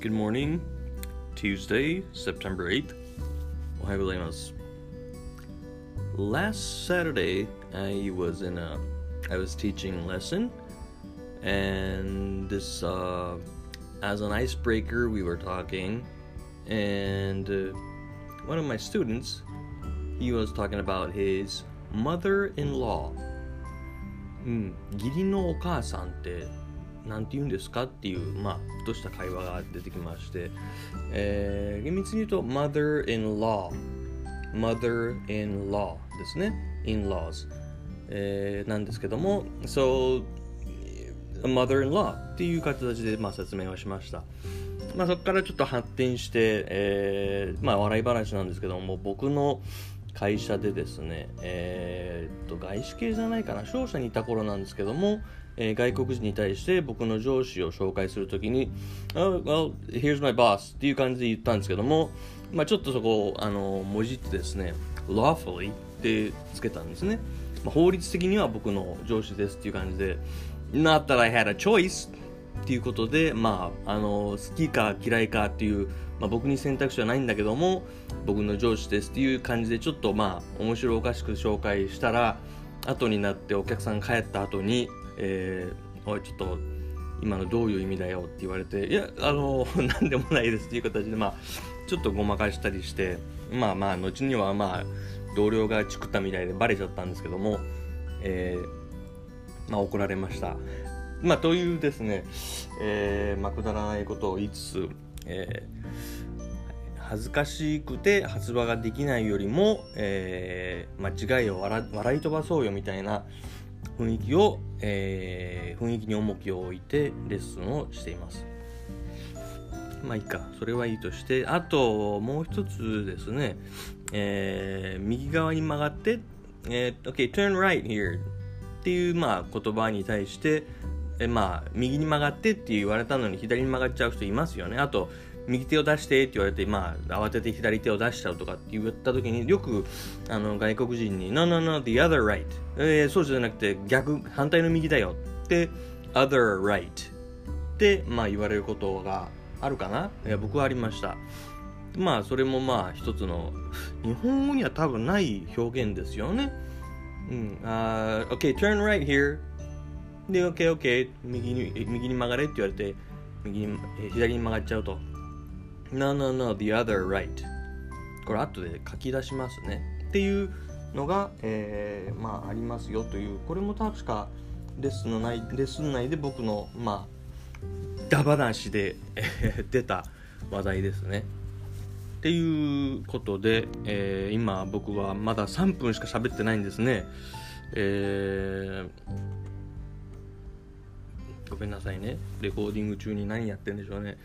Good morning, Tuesday, September 8th. おはようございます。Last Saturday, I was in a, I was teaching lesson, and this, uh, as an icebreaker, we were talking, and uh, one of my students, he was talking about his mother-in-law. うん、義理のお母さんって なんて言うんですかっていう、まあ、ふとした会話が出てきまして、えー、厳密に言うと mother-in-law mother-in-law ですね。in-laws、えー、なんですけども so mother-in-law っていう形で、まあ、説明をしました。まあ、そこからちょっと発展して、えーまあ、笑い話なんですけども僕の会社でですね、えーっと外資系じゃないかな商社にいた頃なんですけども、えー外国人に対して僕の上司を紹介するときに「Oh, well, here's my boss」っていう感じで言ったんですけども、まあ、ちょっとそこをあのもじってですね「lawfully」ってつけたんですね、まあ、法律的には僕の上司ですっていう感じで「Not that I had a choice」っていうことで、まあ、あの好きか嫌いかっていう、まあ、僕に選択肢はないんだけども僕の上司ですっていう感じでちょっとまあ面白おかしく紹介したら後になってお客さん帰った後に「えー、おいちょっと今のどういう意味だよ」って言われて「いやあの 何でもないです」っていう形でまあちょっとごまかしたりしてまあまあ後にはまあ同僚がチクったみたいでバレちゃったんですけども、えーまあ怒られました。まあ、というですね、えーま、くだらないことを言いつつ、えー恥ずかしくて発話ができないよりも、えー間違いを笑笑い飛ばそうよみたいな雰囲気を、えー雰囲気に重きを置いてレッスンをしています。まあいいか、それはいいとして、あともう一つですね、えー右側に曲がって、えー OK, turn right here っていう、まあ、言葉に対して、えまあ、右に曲がってって言われたのに左に曲がっちゃう人いますよね。あと、右手を出してって言われて、まあ、慌てて左手を出しちゃうとかって言った時によくあの外国人に「No, no, no, the other right、えーそうじゃなくて逆、反対の右だよって「other right」って、まあ、言われることがあるかないや僕はありました。まあ、それもまあ一つの日本語には多分ない表現ですよね。うん、あー OK, turn right here で、OK, OK 右にえ右に曲がれって言われて右に左に曲がっちゃうと No, no, no, the other right. これ後で書き出しますね。っていうのが、えーまあありますよ。というこれも確かレッスンの内レッスン内で僕のまあダバなしで出た話題ですね。っていうことで、えー今僕はまだ3分しか喋ってないんですね。えーごめんなさいね。レコーディング中に何やってんでしょうね。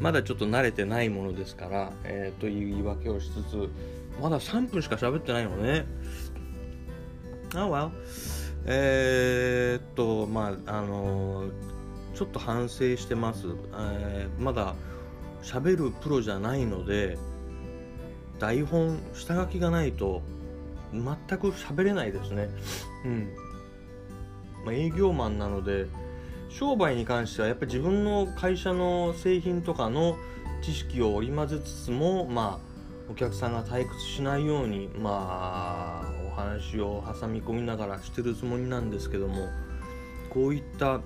まだちょっと慣れてないものですから、えーという言い訳をしつつ、まだ3分しか喋ってないのね。あ、well. えーっと、まあ、あのーちょっと反省してます。えーまだ喋るプロじゃないので、台本下書きがないと全く喋れないですねうん、まあ、営業マンなので商売に関してはやっぱり自分の会社の製品とかの知識を織り交ぜつつもまあお客さんが退屈しないようにまあお話を挟み込みながらしてるつもりなんですけどもこういった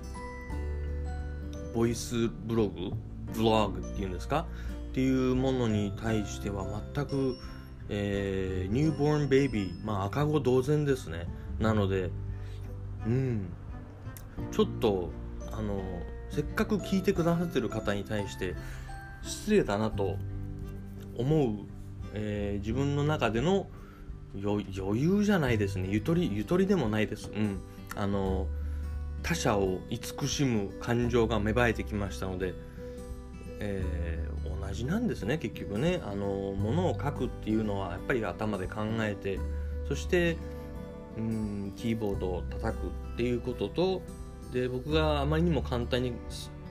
ボイスブログブログっていうんですか？っていうものに対しては全く、えーニューボーンベイビー、まあ、赤子同然ですね。なのでうん。ちょっとあのせっかく聞いてくださってる方に対して失礼だなと思う、えー自分の中での余裕じゃないですね。ゆとりゆとりでもないです。うん。あの他者を慈しむ感情が芽生えてきましたのでえー同じなんですね結局ね。あの物を書くっていうのはやっぱり頭で考えてそしてうんキーボードを叩くっていうこととで僕があまりにも簡単に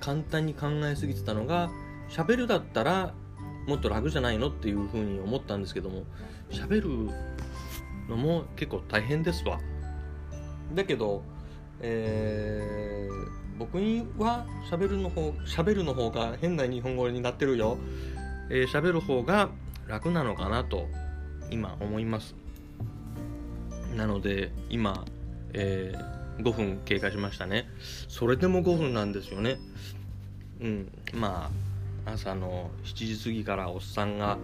簡単に考えすぎてたのが喋るだったらもっと楽じゃないのっていうふうに思ったんですけども喋るのも結構大変ですわ。だけど、えー僕には喋るの方喋るの方が変な日本語になってるよ。えー、喋る方が楽なのかなと今思います。なので今、えー、5分経過しましたね。それでも5分なんですよね。うん。まあ朝の7時過ぎからおっさんが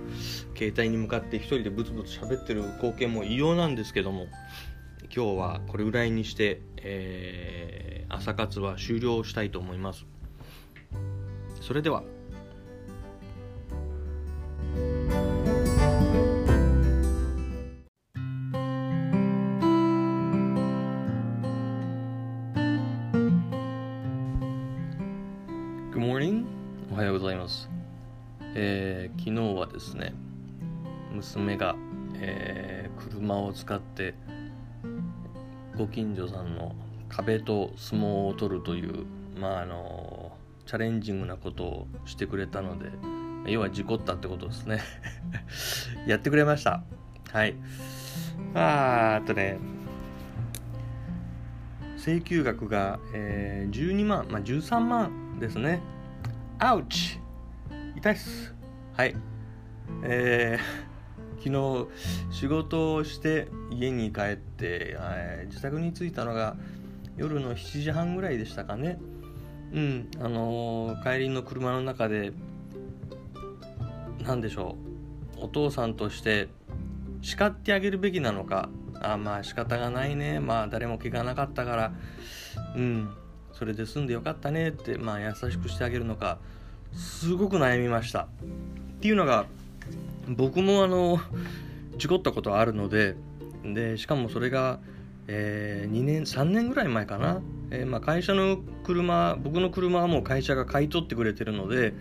携帯に向かって一人でブツブツ喋ってる光景も異様なんですけども今日はこれぐらいにして、えー、朝活は終了したいと思います。それでは。Good morning. おはようございます、えー、昨日はですね娘が、えー、車を使ってご近所さんの壁と相撲を取るというまああのチャレンジングなことをしてくれたので要は事故ったってことですね。やってくれました。はい。あーあとね請求額が、えー、12万、まあ、13万ですね。アウチ痛いっす。はい。えー、昨日仕事をして家に帰って、えー、自宅に着いたのが夜の7時半ぐらいでしたかね。うん、あのー、帰りの車の中で、何でしょう、お父さんとして叱ってあげるべきなのか、あまあ仕方がないね、まあ誰も怪我なかったから、うん、それで済んでよかったねって、まあ、優しくしてあげるのかすごく悩みました。っていうのが僕もあの事故ったことはあるのででしかもそれが、えー、2年3年ぐらい前かな、えー、まあ、会社の車僕の車はもう会社が買い取ってくれてるので、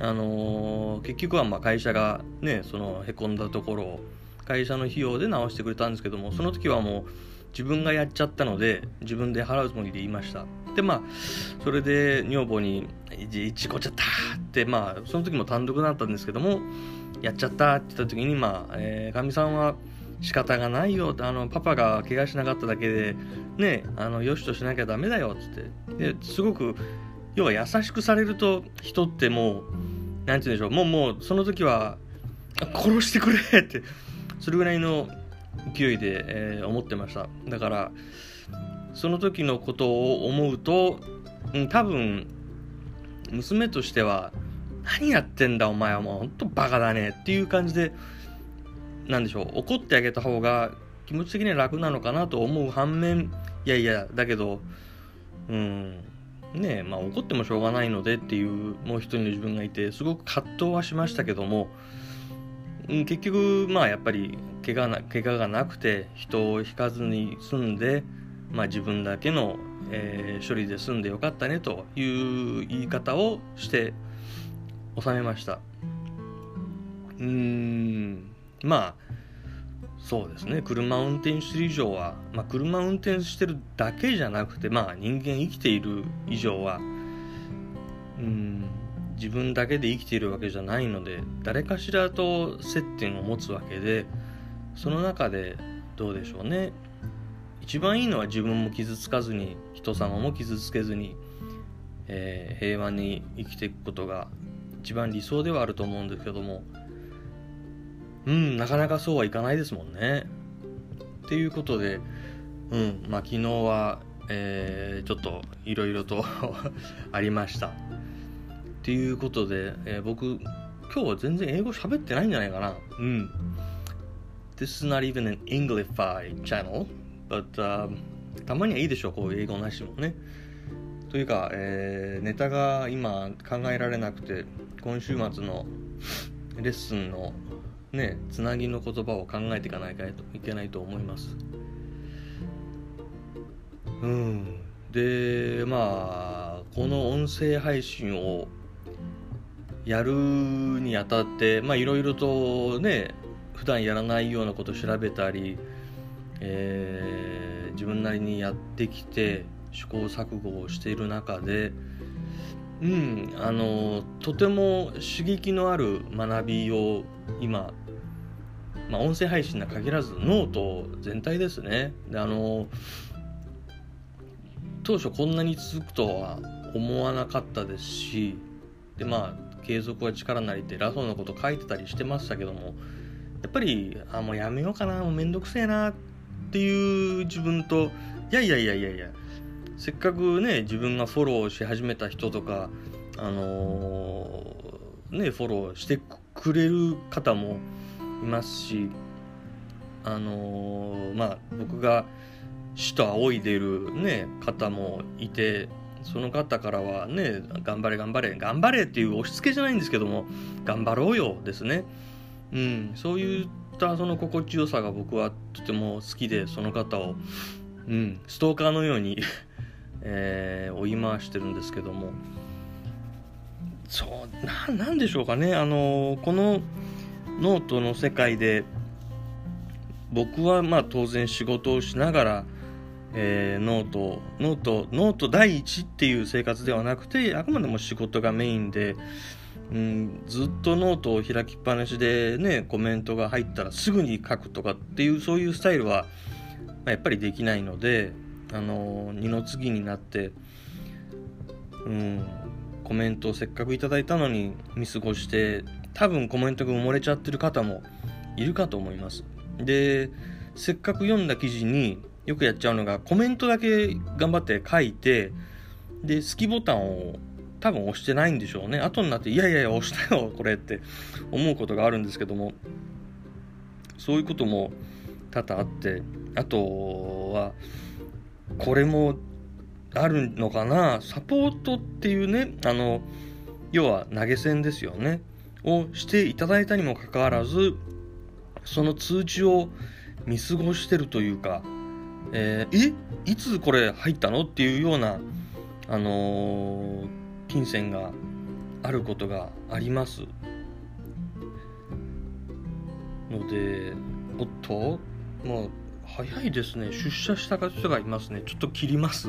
あのー、結局はま会社がねそのへこんだところを会社の費用で直してくれたんですけどもその時はもう自分がやっちゃったので自分で払うつもりで言いました。でまあそれで女房に「事故っちゃった」ってまあその時も単独だったんですけども「やっちゃった」って言った時にまあかみ、えー、さんは仕方がないよあのパパが怪我しなかっただけでねあのよしとしなきゃダメだよっつって。ですごく要は優しくされると人ってもう何て言うんでしょうもうもうその時は殺してくれってそれぐらいの勢いで、えー、思ってました。だからその時のことを思うと、うん、多分娘としては何やってんだお前はもうほんとバカだねっていう感じで何でしょう怒ってあげた方が気持ち的には楽なのかなと思う反面いやいやだけどうんねえまあ怒ってもしょうがないのでっていうもう一人の自分がいてすごく葛藤はしましたけども、うん、結局まあやっぱり怪我な怪我がなくて人を引かずに済んでまあ、自分だけの、えー、処理で済んでよかったねという言い方をして収めました。うーんまあそうですね。車を運転してる以上は、まあ、車を運転してるだけじゃなくてまあ人間生きている以上はうん自分だけで生きているわけじゃないので誰かしらと接点を持つわけでその中でどうでしょうね一番いいのは自分も傷つかずに人様も傷つけずに、えー、平和に生きていくことが一番理想ではあると思うんですけどもうんなかなかそうはいかないですもんね。っていうことで、うんまあ、昨日は、えー、ちょっといろいろと ありました。っていうことで、えー、僕今日は全然英語喋ってないんじゃないかな。うん。This is not even an Englify channel. But、uh, たまにはいいでしょう、こういう英語なしもね。というか、えー、ネタが今考えられなくて、今週末のレッスンのね、つなぎの言葉を考えていかないといけないと思います。うん。で、まあ、この音声配信をやるにあたって、いろいろとね、普段やらないようなことを調べたり、えー、自分なりにやってきて試行錯誤をしている中でうんあのとても刺激のある学びを今、まあ、音声配信に限らずノート全体ですね。であの当初こんなに続くとは思わなかったですしでまあ継続は力なりってラソのこと書いてたりしてましたけどもやっぱりあもうやめようかなもうめんどくせえなっていう自分といやいやいやいやいやせっかくね自分がフォローし始めた人とかあのー、ねフォローしてくれる方もいますしあのー、まあ僕が死と仰いでるね方もいてその方からはね頑張れ頑張れ頑張れっていう押し付けじゃないんですけども頑張ろうよですね。うんそういったその心地よさが僕はとても好きでその方をうんストーカーのように えー、追い回してるんですけども。そうななんでしょうかね。あのこのノートの世界で僕はまあ当然仕事をしながらえー、 note note note 第一っていう生活ではなくてあくまでも仕事がメインで、うん、ずっとノートを開きっぱなしでねコメントが入ったらすぐに書くとかっていうそういうスタイルは、まあ、やっぱりできないので、あの二の次になって、うん、コメントをせっかくいただいたのに見過ごして多分コメントが埋もれちゃってる方もいるかと思います。でせっかく読んだ記事によくやっちゃうのがコメントだけ頑張って書いてで好きボタンを多分押してないんでしょうね。後になっていやいやいや押したよこれって思うことがあるんですけども。そういうことも多々あって。あとはこれもあるのかな。サポートっていうねあの要は投げ銭ですよね。をしていただいたにもかかわらずその通知を見過ごしてるというかえー、え？いつこれ入ったの？っていうような、あのー、金銭があることがあります。のでおっと？もう早いですね。出社した方がいますね。ちょっと切ります。